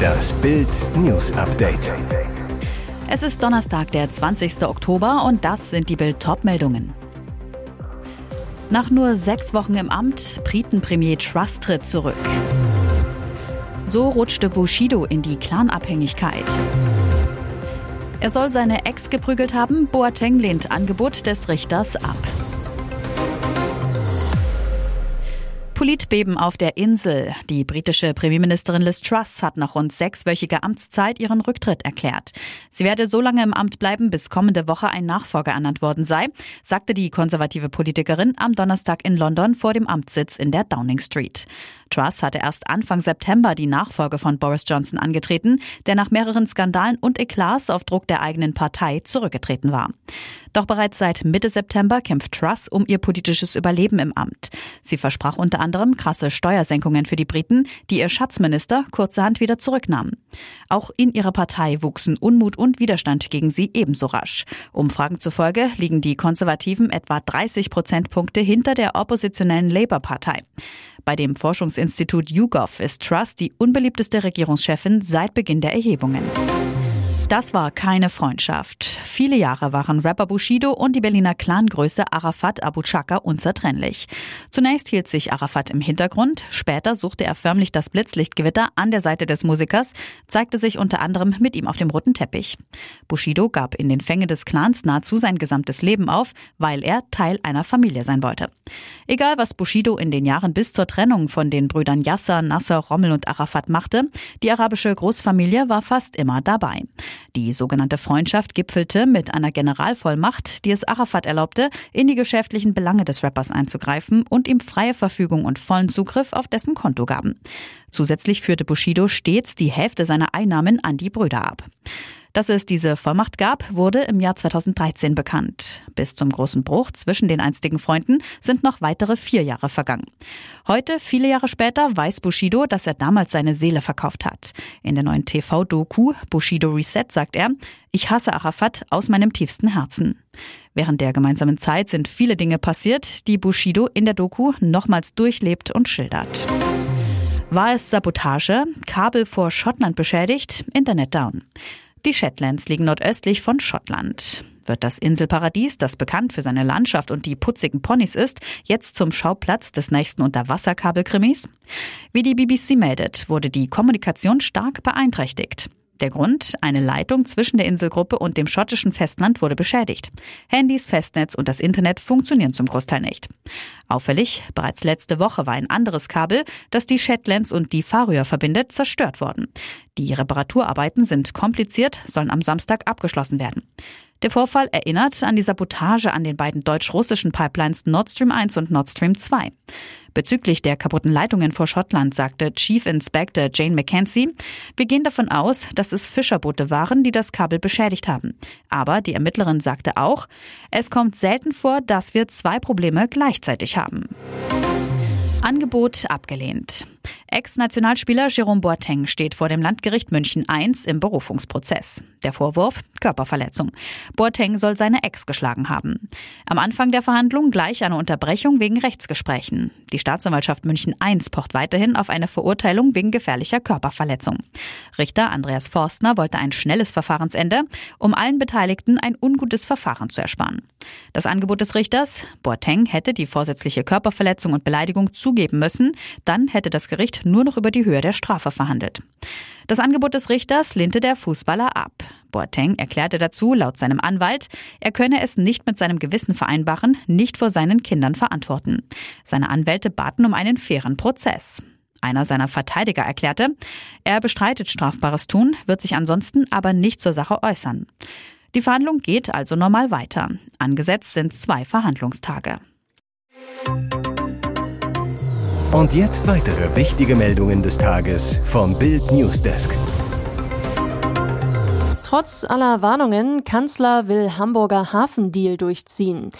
Das Bild News Update. Es ist Donnerstag, der 20. Oktober und das sind die Bild meldungen Nach nur sechs Wochen im Amt, Briten-Premier Truss tritt zurück. So rutschte Bushido in die Clanabhängigkeit. Er soll seine Ex geprügelt haben, Boateng lehnt Angebot des Richters ab. Politbeben auf der Insel. Die britische Premierministerin Liz Truss hat nach rund sechswöchiger Amtszeit ihren Rücktritt erklärt. Sie werde so lange im Amt bleiben, bis kommende Woche ein Nachfolger ernannt worden sei, sagte die konservative Politikerin am Donnerstag in London vor dem Amtssitz in der Downing Street. Truss hatte erst Anfang September die Nachfolge von Boris Johnson angetreten, der nach mehreren Skandalen und Eklats auf Druck der eigenen Partei zurückgetreten war. Doch bereits seit Mitte September kämpft Truss um ihr politisches Überleben im Amt. Sie versprach unter anderem krasse Steuersenkungen für die Briten, die ihr Schatzminister kurzerhand wieder zurücknahm. Auch in ihrer Partei wuchsen Unmut und Widerstand gegen sie ebenso rasch. Umfragen zufolge liegen die Konservativen etwa 30 Prozentpunkte hinter der oppositionellen Labour-Partei. Bei dem Forschungsinstitut YouGov ist Truss die unbeliebteste Regierungschefin seit Beginn der Erhebungen. Das war keine Freundschaft. Viele Jahre waren Rapper Bushido und die Berliner Clangröße Arafat Abu Chaka unzertrennlich. Zunächst hielt sich Arafat im Hintergrund, später suchte er förmlich das Blitzlichtgewitter an der Seite des Musikers, zeigte sich unter anderem mit ihm auf dem roten Teppich. Bushido gab in den Fängen des Clans nahezu sein gesamtes Leben auf, weil er Teil einer Familie sein wollte. Egal was Bushido in den Jahren bis zur Trennung von den Brüdern Yasser, Nasser, Rommel und Arafat machte, die arabische Großfamilie war fast immer dabei. Die sogenannte Freundschaft gipfelte mit einer Generalvollmacht, die es Arafat erlaubte, in die geschäftlichen Belange des Rappers einzugreifen und ihm freie Verfügung und vollen Zugriff auf dessen Konto gaben. Zusätzlich führte Bushido stets die Hälfte seiner Einnahmen an die Brüder ab. Dass es diese Vollmacht gab, wurde im Jahr 2013 bekannt. Bis zum großen Bruch zwischen den einstigen Freunden sind noch weitere vier Jahre vergangen. Heute, viele Jahre später, weiß Bushido, dass er damals seine Seele verkauft hat. In der neuen TV-Doku Bushido Reset sagt er, ich hasse Arafat aus meinem tiefsten Herzen. Während der gemeinsamen Zeit sind viele Dinge passiert, die Bushido in der Doku nochmals durchlebt und schildert. War es Sabotage? Kabel vor Schottland beschädigt? Internet down. Die Shetlands liegen nordöstlich von Schottland. Wird das Inselparadies, das bekannt für seine Landschaft und die putzigen Ponys ist, jetzt zum Schauplatz des nächsten Unterwasserkabelkrimis? Wie die BBC meldet, wurde die Kommunikation stark beeinträchtigt. Der Grund, eine Leitung zwischen der Inselgruppe und dem schottischen Festland wurde beschädigt. Handys, Festnetz und das Internet funktionieren zum Großteil nicht. Auffällig, bereits letzte Woche war ein anderes Kabel, das die Shetlands und die Färöer verbindet, zerstört worden. Die Reparaturarbeiten sind kompliziert, sollen am Samstag abgeschlossen werden. Der Vorfall erinnert an die Sabotage an den beiden deutsch-russischen Pipelines Nord Stream 1 und Nord Stream 2. Bezüglich der kaputten Leitungen vor Schottland sagte Chief Inspector Jane McKenzie, wir gehen davon aus, dass es Fischerboote waren, die das Kabel beschädigt haben. Aber die Ermittlerin sagte auch, es kommt selten vor, dass wir zwei Probleme gleichzeitig haben. Angebot abgelehnt. Ex-Nationalspieler Jerome Boateng steht vor dem Landgericht München I im Berufungsprozess. Der Vorwurf Körperverletzung. Boateng soll seine Ex geschlagen haben. Am Anfang der Verhandlung gleich eine Unterbrechung wegen Rechtsgesprächen. Die Staatsanwaltschaft München I pocht weiterhin auf eine Verurteilung wegen gefährlicher Körperverletzung. Richter Andreas Forstner wollte ein schnelles Verfahrensende, um allen Beteiligten ein ungutes Verfahren zu ersparen. Das Angebot des Richters, Boateng hätte die vorsätzliche Körperverletzung und Beleidigung zugeben müssen, dann hätte das Gericht nur noch über die Höhe der Strafe verhandelt. Das Angebot des Richters lehnte der Fußballer ab. Boateng erklärte dazu laut seinem Anwalt, er könne es nicht mit seinem Gewissen vereinbaren, nicht vor seinen Kindern verantworten. Seine Anwälte baten um einen fairen Prozess. Einer seiner Verteidiger erklärte, er bestreitet strafbares Tun, wird sich ansonsten aber nicht zur Sache äußern. Die Verhandlung geht also normal weiter. Angesetzt sind zwei Verhandlungstage. Und jetzt weitere wichtige Meldungen des Tages vom Bild Newsdesk. Trotz aller Warnungen, Kanzler will Hamburger Hafendeal durchziehen.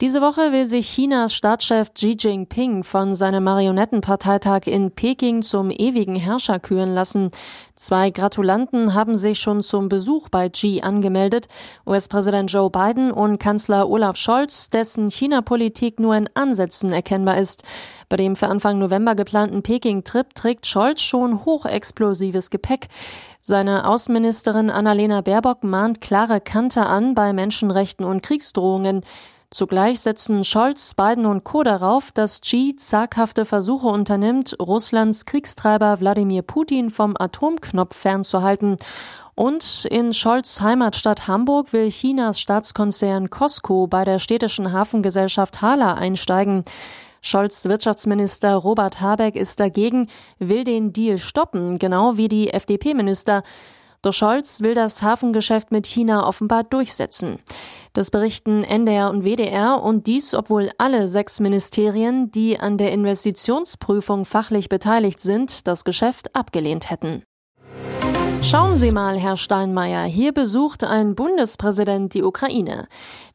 Diese Woche will sich Chinas Staatschef Xi Jinping von seinem Marionettenparteitag in Peking zum ewigen Herrscher küren lassen. Zwei Gratulanten haben sich schon zum Besuch bei Xi angemeldet. US-Präsident Joe Biden und Kanzler Olaf Scholz, dessen China-Politik nur in Ansätzen erkennbar ist. Bei dem für Anfang November geplanten Peking-Trip trägt Scholz schon hochexplosives Gepäck. Seine Außenministerin Annalena Baerbock mahnt klare Kante an bei Menschenrechten und Kriegsdrohungen. Zugleich setzen Scholz, Biden und Co. darauf, dass Xi zaghafte Versuche unternimmt, Russlands Kriegstreiber Wladimir Putin vom Atomknopf fernzuhalten. Und in Scholz Heimatstadt Hamburg will Chinas Staatskonzern Costco bei der städtischen Hafengesellschaft Hala einsteigen. Scholz Wirtschaftsminister Robert Habeck ist dagegen, will den Deal stoppen, genau wie die FDP-Minister. Doch Scholz will das Hafengeschäft mit China offenbar durchsetzen. Das berichten NDR und WDR und dies, obwohl alle sechs Ministerien, die an der Investitionsprüfung fachlich beteiligt sind, das Geschäft abgelehnt hätten. Schauen Sie mal, Herr Steinmeier, hier besucht ein Bundespräsident die Ukraine.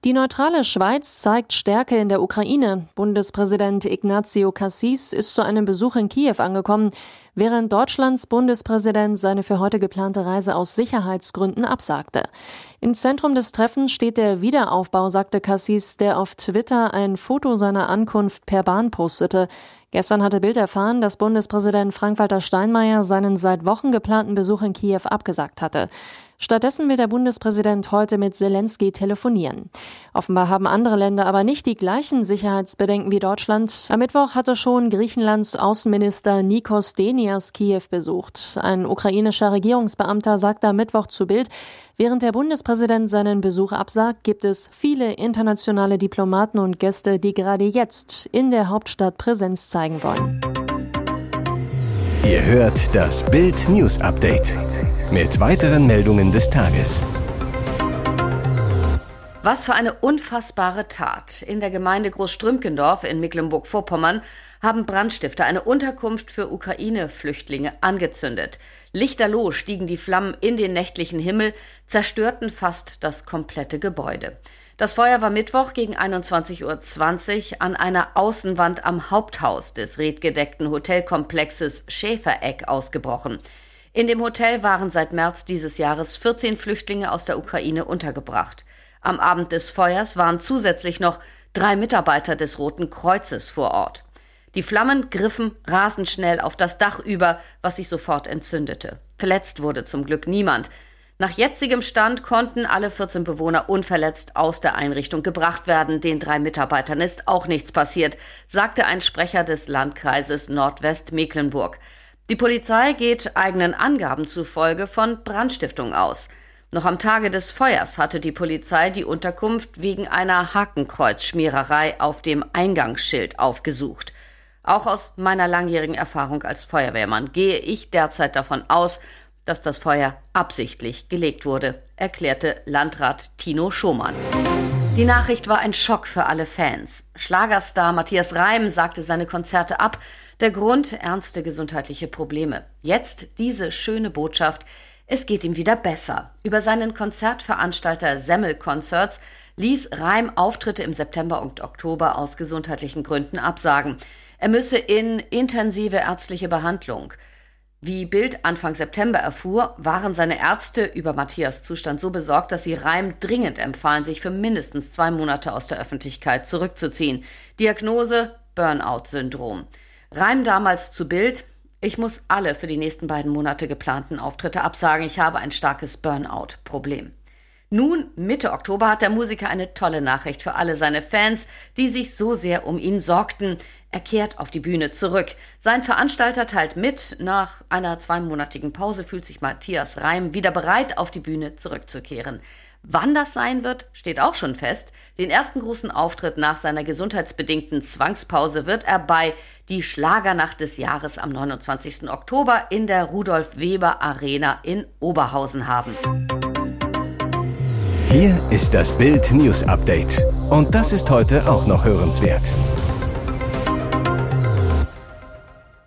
Die neutrale Schweiz zeigt Stärke in der Ukraine. Bundespräsident Ignazio Cassis ist zu einem Besuch in Kiew angekommen, während Deutschlands Bundespräsident seine für heute geplante Reise aus Sicherheitsgründen absagte. Im Zentrum des Treffens steht der Wiederaufbau, sagte Cassis, der auf Twitter ein Foto seiner Ankunft per Bahn postete. Gestern hatte Bild erfahren, dass Bundespräsident Frank-Walter Steinmeier seinen seit Wochen geplanten Besuch in Kiew abgesagt hatte. Stattdessen will der Bundespräsident heute mit Zelensky telefonieren. Offenbar haben andere Länder aber nicht die gleichen Sicherheitsbedenken wie Deutschland. Am Mittwoch hatte schon Griechenlands Außenminister Nikos Denias Kiew besucht. Ein ukrainischer Regierungsbeamter sagte am Mittwoch zu Bild, während der Bundespräsident seinen Besuch absagt, gibt es viele internationale Diplomaten und Gäste, die gerade jetzt in der Hauptstadt Präsenz zeigen wollen. Ihr hört das Bild News Update mit weiteren Meldungen des Tages. Was für eine unfassbare Tat. In der Gemeinde Großstrümkendorf in Mecklenburg-Vorpommern haben Brandstifter eine Unterkunft für Ukraine-Flüchtlinge angezündet. Lichterloh stiegen die Flammen in den nächtlichen Himmel, zerstörten fast das komplette Gebäude. Das Feuer war Mittwoch gegen 21.20 Uhr an einer Außenwand am Haupthaus des redgedeckten Hotelkomplexes Schäfereck ausgebrochen. In dem Hotel waren seit März dieses Jahres 14 Flüchtlinge aus der Ukraine untergebracht. Am Abend des Feuers waren zusätzlich noch drei Mitarbeiter des Roten Kreuzes vor Ort. Die Flammen griffen rasend schnell auf das Dach über, was sich sofort entzündete. Verletzt wurde zum Glück niemand. Nach jetzigem Stand konnten alle 14 Bewohner unverletzt aus der Einrichtung gebracht werden. Den drei Mitarbeitern ist auch nichts passiert, sagte ein Sprecher des Landkreises Nordwestmecklenburg. Die Polizei geht eigenen Angaben zufolge von Brandstiftung aus. Noch am Tage des Feuers hatte die Polizei die Unterkunft wegen einer Hakenkreuzschmiererei auf dem Eingangsschild aufgesucht. Auch aus meiner langjährigen Erfahrung als Feuerwehrmann gehe ich derzeit davon aus, dass das Feuer absichtlich gelegt wurde, erklärte Landrat Tino Schumann. Die Nachricht war ein Schock für alle Fans. Schlagerstar Matthias Reim sagte seine Konzerte ab, der Grund ernste gesundheitliche Probleme. Jetzt diese schöne Botschaft, es geht ihm wieder besser. Über seinen Konzertveranstalter Semmel Concerts ließ Reim Auftritte im September und Oktober aus gesundheitlichen Gründen absagen. Er müsse in intensive ärztliche Behandlung. Wie Bild Anfang September erfuhr, waren seine Ärzte über Matthias Zustand so besorgt, dass sie Reim dringend empfahlen, sich für mindestens zwei Monate aus der Öffentlichkeit zurückzuziehen. Diagnose Burnout-Syndrom. Reim damals zu Bild. Ich muss alle für die nächsten beiden Monate geplanten Auftritte absagen. Ich habe ein starkes Burnout-Problem. Nun, Mitte Oktober, hat der Musiker eine tolle Nachricht für alle seine Fans, die sich so sehr um ihn sorgten. Er kehrt auf die Bühne zurück. Sein Veranstalter teilt mit, nach einer zweimonatigen Pause fühlt sich Matthias Reim wieder bereit, auf die Bühne zurückzukehren. Wann das sein wird, steht auch schon fest. Den ersten großen Auftritt nach seiner gesundheitsbedingten Zwangspause wird er bei Die Schlagernacht des Jahres am 29. Oktober in der Rudolf Weber Arena in Oberhausen haben. Hier ist das Bild News Update. Und das ist heute auch noch hörenswert.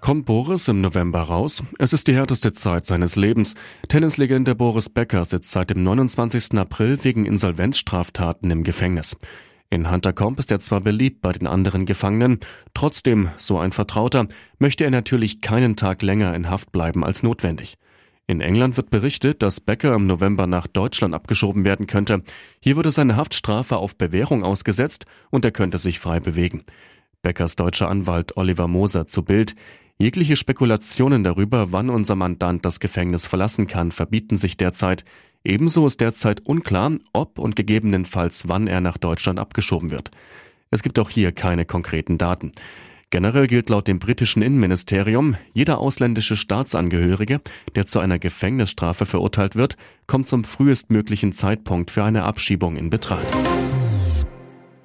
Kommt Boris im November raus? Es ist die härteste Zeit seines Lebens. Tennislegende Boris Becker sitzt seit dem 29. April wegen Insolvenzstraftaten im Gefängnis. In Hunter Comp ist er zwar beliebt bei den anderen Gefangenen, trotzdem, so ein Vertrauter, möchte er natürlich keinen Tag länger in Haft bleiben als notwendig. In England wird berichtet, dass Becker im November nach Deutschland abgeschoben werden könnte. Hier würde seine Haftstrafe auf Bewährung ausgesetzt und er könnte sich frei bewegen. Beckers deutscher Anwalt Oliver Moser zu Bild. Jegliche Spekulationen darüber, wann unser Mandant das Gefängnis verlassen kann, verbieten sich derzeit. Ebenso ist derzeit unklar, ob und gegebenenfalls wann er nach Deutschland abgeschoben wird. Es gibt auch hier keine konkreten Daten. Generell gilt laut dem britischen Innenministerium, jeder ausländische Staatsangehörige, der zu einer Gefängnisstrafe verurteilt wird, kommt zum frühestmöglichen Zeitpunkt für eine Abschiebung in Betracht.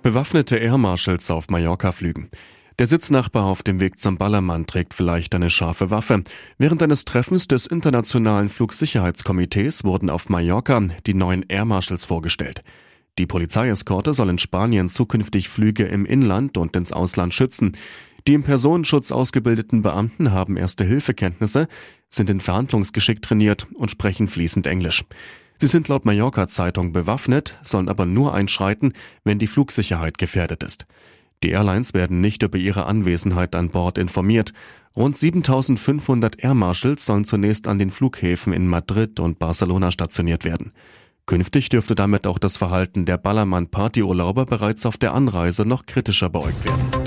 Bewaffnete Air Marshals auf Mallorca flügen. Der Sitznachbar auf dem Weg zum Ballermann trägt vielleicht eine scharfe Waffe. Während eines Treffens des Internationalen Flugsicherheitskomitees wurden auf Mallorca die neuen Air Marshals vorgestellt. Die Polizeieskorte soll in Spanien zukünftig Flüge im Inland und ins Ausland schützen. Die im Personenschutz ausgebildeten Beamten haben erste Hilfekenntnisse, sind in Verhandlungsgeschick trainiert und sprechen fließend Englisch. Sie sind laut Mallorca Zeitung bewaffnet, sollen aber nur einschreiten, wenn die Flugsicherheit gefährdet ist. Die Airlines werden nicht über ihre Anwesenheit an Bord informiert. Rund 7500 Air Marshals sollen zunächst an den Flughäfen in Madrid und Barcelona stationiert werden. Künftig dürfte damit auch das Verhalten der Ballermann-Partyurlauber bereits auf der Anreise noch kritischer beäugt werden.